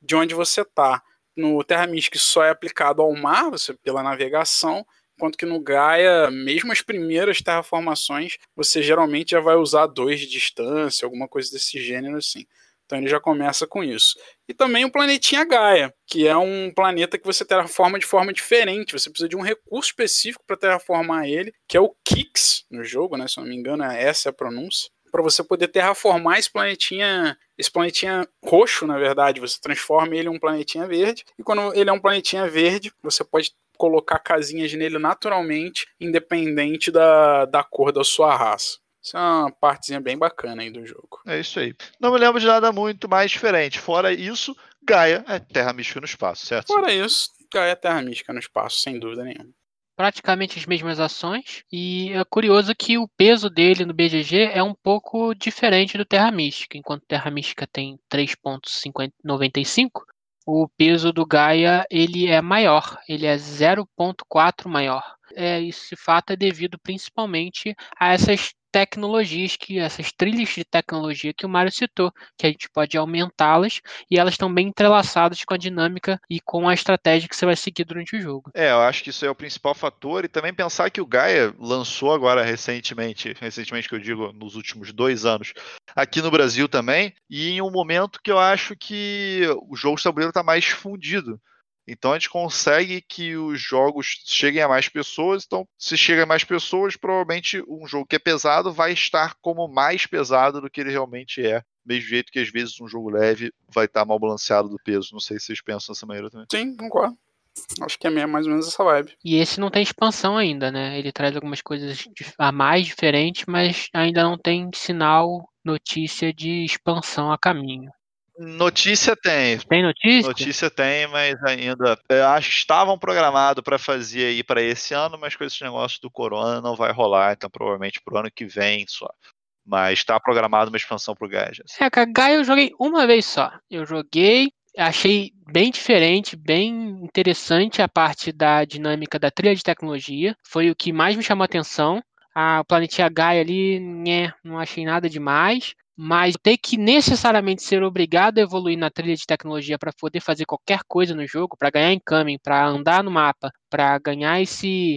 de onde você está. No Terra Mística só é aplicado ao mar, você pela navegação, enquanto que no Gaia, mesmo as primeiras terraformações, você geralmente já vai usar dois de distância, alguma coisa desse gênero assim. Então ele já começa com isso. E também o planetinha Gaia, que é um planeta que você terraforma de forma diferente. Você precisa de um recurso específico para terraformar ele, que é o Kix no jogo, né? Se eu não me engano, essa é a pronúncia. Para você poder terraformar esse planetinha, esse planetinha roxo, na verdade, você transforma ele em um planetinha verde. E quando ele é um planetinha verde, você pode colocar casinhas nele naturalmente, independente da, da cor da sua raça. Isso é uma partezinha bem bacana aí do jogo. É isso aí. Não me lembro de nada muito mais diferente. Fora isso, Gaia é Terra Mística no espaço, certo? Fora isso, Gaia é Terra Mística no espaço, sem dúvida nenhuma. Praticamente as mesmas ações. E é curioso que o peso dele no BGG é um pouco diferente do Terra Mística. Enquanto Terra Mística tem 3.95, o peso do Gaia ele é maior, ele é 0.4 maior. É, esse fato é devido principalmente a essas tecnologias que essas trilhas de tecnologia que o Mário citou, que a gente pode aumentá-las e elas estão bem entrelaçadas com a dinâmica e com a estratégia que você vai seguir durante o jogo. É, eu acho que isso é o principal fator. E também pensar que o Gaia lançou agora recentemente, recentemente que eu digo nos últimos dois anos, aqui no Brasil também, e em um momento que eu acho que o jogo de tabuleiro está mais fundido. Então a gente consegue que os jogos cheguem a mais pessoas. Então, se chega a mais pessoas, provavelmente um jogo que é pesado vai estar como mais pesado do que ele realmente é. Mesmo jeito que às vezes um jogo leve vai estar mal balanceado do peso. Não sei se vocês pensam dessa maneira também. Sim, concordo. Acho que é mais ou menos essa vibe. E esse não tem expansão ainda, né? Ele traz algumas coisas a mais diferentes, mas ainda não tem sinal, notícia de expansão a caminho. Notícia tem. Tem notícia? Notícia tem, mas ainda. Eu acho que estavam programados para fazer aí para esse ano, mas com esse negócio do corona não vai rolar, então provavelmente pro ano que vem só. Mas está programado uma expansão pro Gaia. É, cara, Gaia eu joguei uma vez só. Eu joguei, achei bem diferente, bem interessante a parte da dinâmica da trilha de tecnologia. Foi o que mais me chamou a atenção. A planetinha Gaia ali, né, não achei nada demais. Mas ter que necessariamente ser obrigado a evoluir na trilha de tecnologia para poder fazer qualquer coisa no jogo, para ganhar incoming, para andar no mapa, para ganhar esse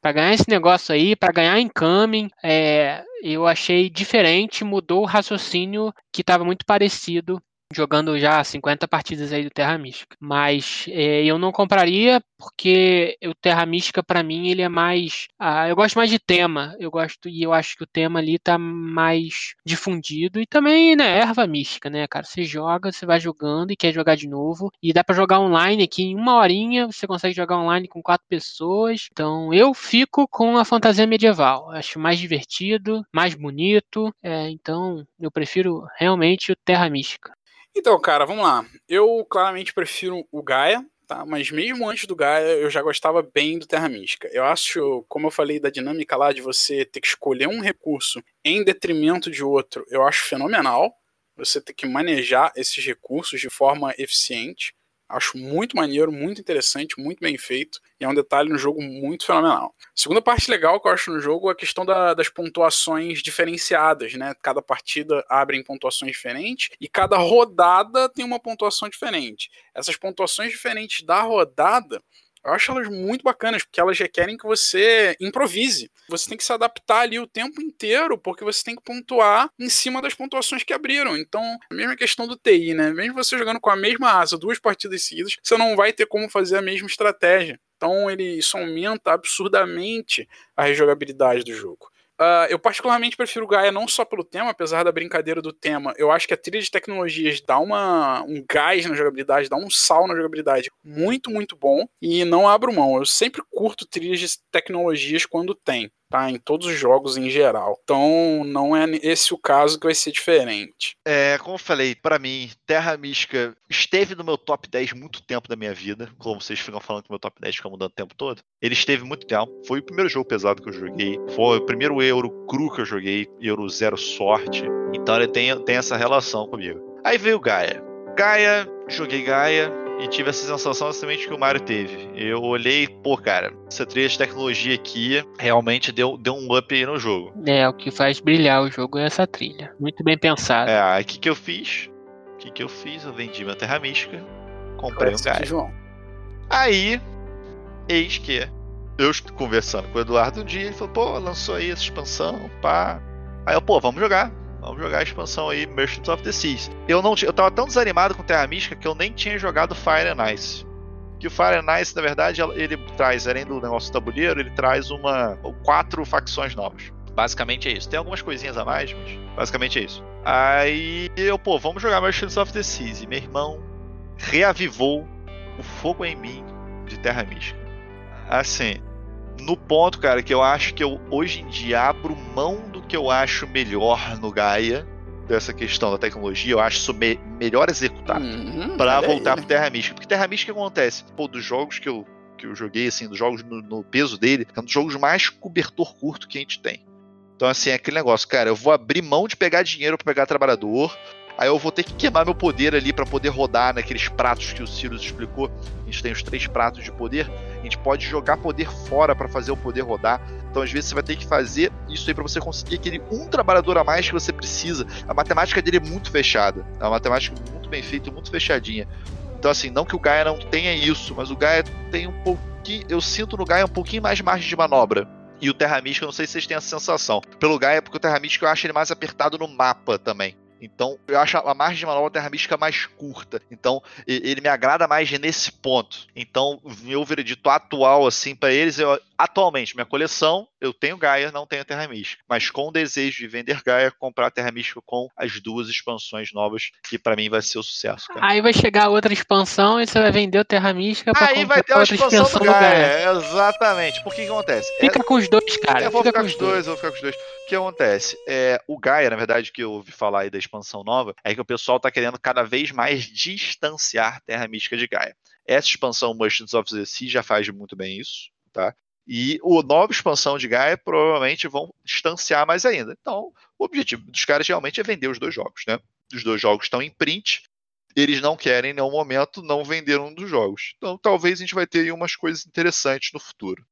para ganhar esse negócio aí, para ganhar incoming, é, eu achei diferente, mudou o raciocínio que estava muito parecido jogando já 50 partidas aí do Terra Mística. Mas é, eu não compraria porque o Terra Mística para mim ele é mais, ah, eu gosto mais de tema. Eu gosto e eu acho que o tema ali tá mais difundido e também, né, erva mística, né, cara? Você joga, você vai jogando e quer jogar de novo e dá para jogar online aqui em uma horinha, você consegue jogar online com quatro pessoas. Então eu fico com a fantasia medieval. Acho mais divertido, mais bonito. É, então eu prefiro realmente o Terra Mística. Então, cara, vamos lá. Eu claramente prefiro o Gaia, tá? Mas mesmo antes do Gaia, eu já gostava bem do Terra Mística. Eu acho, como eu falei da dinâmica lá de você ter que escolher um recurso em detrimento de outro, eu acho fenomenal. Você ter que manejar esses recursos de forma eficiente. Acho muito maneiro, muito interessante, muito bem feito. E é um detalhe no jogo muito fenomenal. Segunda parte legal que eu acho no jogo é a questão da, das pontuações diferenciadas, né? Cada partida abre em pontuações diferentes e cada rodada tem uma pontuação diferente. Essas pontuações diferentes da rodada eu acho elas muito bacanas, porque elas requerem que você improvise. Você tem que se adaptar ali o tempo inteiro, porque você tem que pontuar em cima das pontuações que abriram. Então, a mesma questão do TI, né? Mesmo você jogando com a mesma asa duas partidas seguidas, você não vai ter como fazer a mesma estratégia. Então, ele, isso aumenta absurdamente a rejogabilidade do jogo. Uh, eu particularmente prefiro Gaia não só pelo tema, apesar da brincadeira do tema. Eu acho que a trilha de tecnologias dá uma, um gás na jogabilidade, dá um sal na jogabilidade muito, muito bom. E não abro mão. Eu sempre curto trilhas de tecnologias quando tem tá? Em todos os jogos em geral. Então, não é esse o caso que vai ser diferente. É, como eu falei, para mim, Terra Mística esteve no meu top 10 muito tempo da minha vida. Como vocês ficam falando que meu top 10 fica mudando o tempo todo. Ele esteve muito tempo. Foi o primeiro jogo pesado que eu joguei. Foi o primeiro Euro cru que eu joguei. Euro zero sorte. Então ele tem, tem essa relação comigo. Aí veio Gaia. Gaia, joguei Gaia e tive essa sensação exatamente que o Mario teve. Eu olhei, pô, cara, essa trilha de tecnologia aqui realmente deu, deu um up aí no jogo. É, o que faz brilhar o jogo é essa trilha. Muito bem pensado. É, aí o que, que eu fiz? O que, que eu fiz? Eu vendi minha Terra Mística, comprei um Gaia. João. Aí, eis que eu conversando com o Eduardo um dia, ele falou, pô, lançou aí essa expansão, pá. Aí eu, pô, vamos jogar. Vamos jogar a expansão aí, Merchants of the Seas. Eu não eu tava tão desanimado com Terra Mística que eu nem tinha jogado Fire and Ice. Que o Fire and Ice, na verdade, ele traz, além do negócio do tabuleiro, ele traz uma quatro facções novas. Basicamente é isso. Tem algumas coisinhas a mais, mas basicamente é isso. Aí eu, pô, vamos jogar Merchants of the Seas. E meu irmão reavivou o fogo em mim de Terra Mística. Assim, no ponto, cara, que eu acho que eu hoje em dia abro mão do que eu acho melhor no Gaia, dessa questão da tecnologia, eu acho isso me melhor executado uhum, para voltar pro Terra Mística. Porque Terra Mística acontece? Pô, dos jogos que eu, que eu joguei, assim, dos jogos no, no peso dele, é um dos jogos mais cobertor curto que a gente tem. Então, assim, é aquele negócio, cara, eu vou abrir mão de pegar dinheiro para pegar trabalhador, Aí eu vou ter que queimar meu poder ali para poder rodar naqueles pratos que o Sirius explicou. A gente tem os três pratos de poder. A gente pode jogar poder fora para fazer o poder rodar. Então, às vezes, você vai ter que fazer isso aí para você conseguir aquele um trabalhador a mais que você precisa. A matemática dele é muito fechada. É uma matemática muito bem feita, muito fechadinha. Então, assim, não que o Gaia não tenha isso, mas o Gaia tem um pouquinho. Eu sinto no Gaia um pouquinho mais margem de manobra. E o Terra Mística, eu não sei se vocês têm essa sensação. Pelo Gaia, porque o Terra Mística eu acho ele mais apertado no mapa também. Então, eu acho a margem de manobra Terra Mística mais curta. Então, ele me agrada mais nesse ponto. Então, meu veredito atual, assim, para eles, eu, atualmente, minha coleção, eu tenho Gaia, não tenho Terra Mística. Mas com o desejo de vender Gaia, comprar Terra Mística com as duas expansões novas, que para mim vai ser o um sucesso. Cara. Aí vai chegar outra expansão e você vai vender o Terra Mística pra Aí vai ter uma expansão, expansão do Gaia. Gaia. Exatamente. Por que, que acontece? Fica é... com os dois, cara. Eu vou ficar com os dois, dois, eu vou ficar com os dois. O que acontece? É, o Gaia, na verdade, que eu ouvi falar aí da expansão nova, é que o pessoal está querendo cada vez mais distanciar Terra Mística de Gaia. Essa expansão Merchants of the Sea já faz muito bem isso, tá? E a nova expansão de Gaia provavelmente vão distanciar mais ainda. Então, o objetivo dos caras realmente é vender os dois jogos, né? Os dois jogos estão em print, eles não querem em nenhum momento não vender um dos jogos. Então, talvez a gente vai ter umas coisas interessantes no futuro.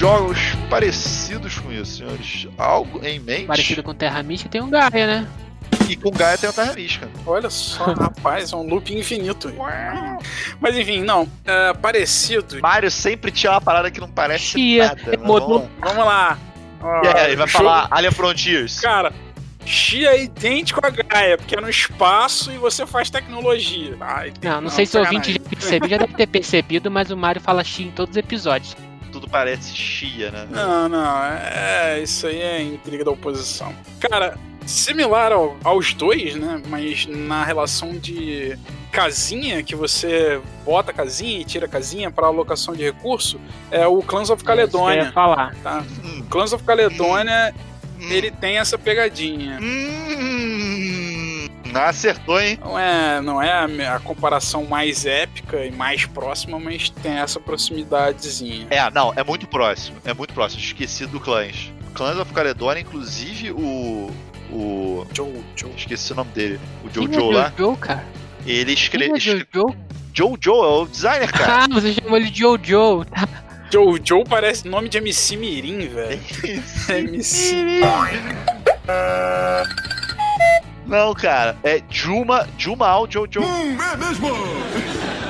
jogos parecidos com isso, senhores. Algo em mente. Parecido com Terra Mística tem um Gaia, né? E com Gaia tem a Terra Mística. Olha só, (laughs) rapaz, é um loop infinito. Mas enfim, não. É, parecido. Mario sempre tinha uma parada que não parece Chia, nada. É vamos, vamos lá. é, ele vai jogo... falar Alien Frontiers. Cara, Xia é idêntico a Gaia, porque é no espaço e você faz tecnologia. Ai, não, não, não, sei se o ouvinte já percebeu, já deve ter percebido, mas o Mario fala Xia em todos os episódios tudo parece chia, né? Não, não, é, é, isso aí é intriga da oposição. Cara, similar ao, aos dois, né? Mas na relação de casinha, que você bota casinha e tira casinha para alocação de recurso, é o Clans of Caledonia. É, falar. Tá? Hum. Clans of Caledonia, hum. ele tem essa pegadinha. Hum. Não acertou, hein? Não é, não é a, a, comparação mais épica e mais próxima, mas tem essa proximidadezinha. É, não, é muito próximo. É muito próximo. Esqueci do Clans. Clans of Caledonia, inclusive o. O. Joe, Joe. Esqueci o nome dele. O Jojo é lá. Jojo, cara. Ele escreveu. É Jojo? Jojo é o designer, cara. Ah, você chamou ele de Jojo. Tá. Jojo parece nome de MC Mirim, velho. (laughs) MC (laughs) Mirim. Não, cara, é Juma, Juma Audio Jojo. Hum, é mesmo?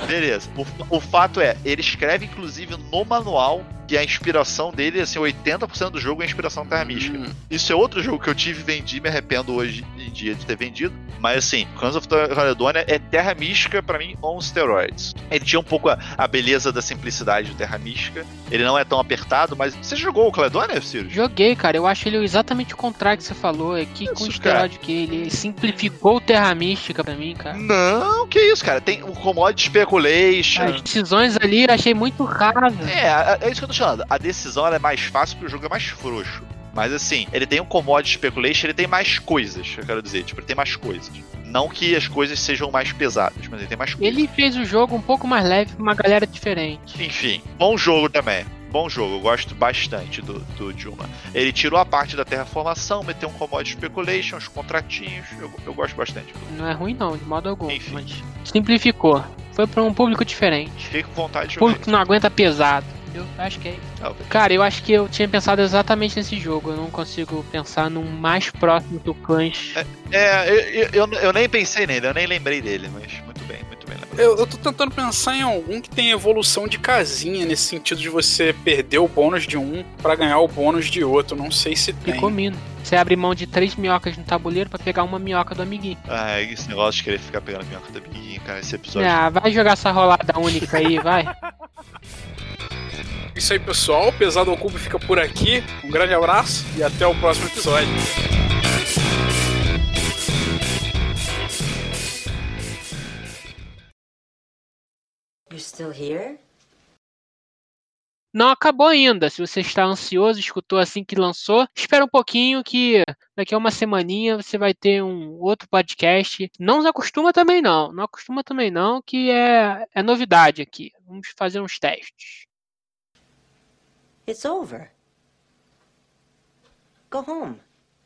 Beleza. O, o fato é, ele escreve inclusive no manual que a inspiração dele, assim, 80% do jogo é inspiração Terra Mística. Hum. Isso é outro jogo que eu tive e vendi, me arrependo hoje em dia de ter vendido. Mas assim, Clans of Caledonia é Terra Mística para mim on steroids. Ele tinha um pouco a, a, beleza da simplicidade do Terra Mística. Ele não é tão apertado, mas você jogou o Caledonia, Ciro? Joguei, cara. Eu acho ele exatamente o contrário que você falou. É que isso, com esteroide que ele simplificou o Terra Mística pra mim, cara. Não, que isso, cara. Tem o Commodity Speculation. As decisões ali eu achei muito raras. É, é isso que eu tô A decisão é mais fácil porque o jogo é mais frouxo. Mas assim, ele tem um commodity speculation, ele tem mais coisas, eu quero dizer. Tipo, ele tem mais coisas. Não que as coisas sejam mais pesadas, mas ele tem mais coisas. Ele fez o jogo um pouco mais leve pra uma galera diferente. Enfim, bom jogo também. Bom jogo, eu gosto bastante do, do Dilma. Ele tirou a parte da terraformação, meteu um commodity speculation, os contratinhos. Eu, eu gosto bastante. Não é ruim não, de modo algum. Enfim. Mas simplificou. Foi para um público diferente. Fiquei com vontade de jogar. Público que não aguenta pesado. Eu acho que é. Cara, eu acho que eu tinha pensado exatamente nesse jogo. Eu não consigo pensar num mais próximo do Clans. É, é eu, eu, eu, nem pensei nele, eu nem lembrei dele, mas muito bem, muito bem lembrado. Eu, eu tô tentando pensar em algum que tem evolução de casinha, nesse sentido de você perder o bônus de um para ganhar o bônus de outro. Não sei se tem. Recomendo. Você abre mão de três minhocas no tabuleiro para pegar uma minhoca do amiguinho. Ah, esse negócio de querer ficar pegando a minhoca do amiguinho, cara, esse episódio. Ah, vai jogar essa rolada única aí, vai. (laughs) Isso aí, pessoal. O Pesado ao Cubo fica por aqui. Um grande abraço e até o próximo episódio. You still here? Não acabou ainda. Se você está ansioso, escutou assim que lançou, espera um pouquinho que daqui a uma semaninha você vai ter um outro podcast. Não se acostuma também não, não acostuma também não, que é, é novidade aqui. Vamos fazer uns testes. It's over. Go home.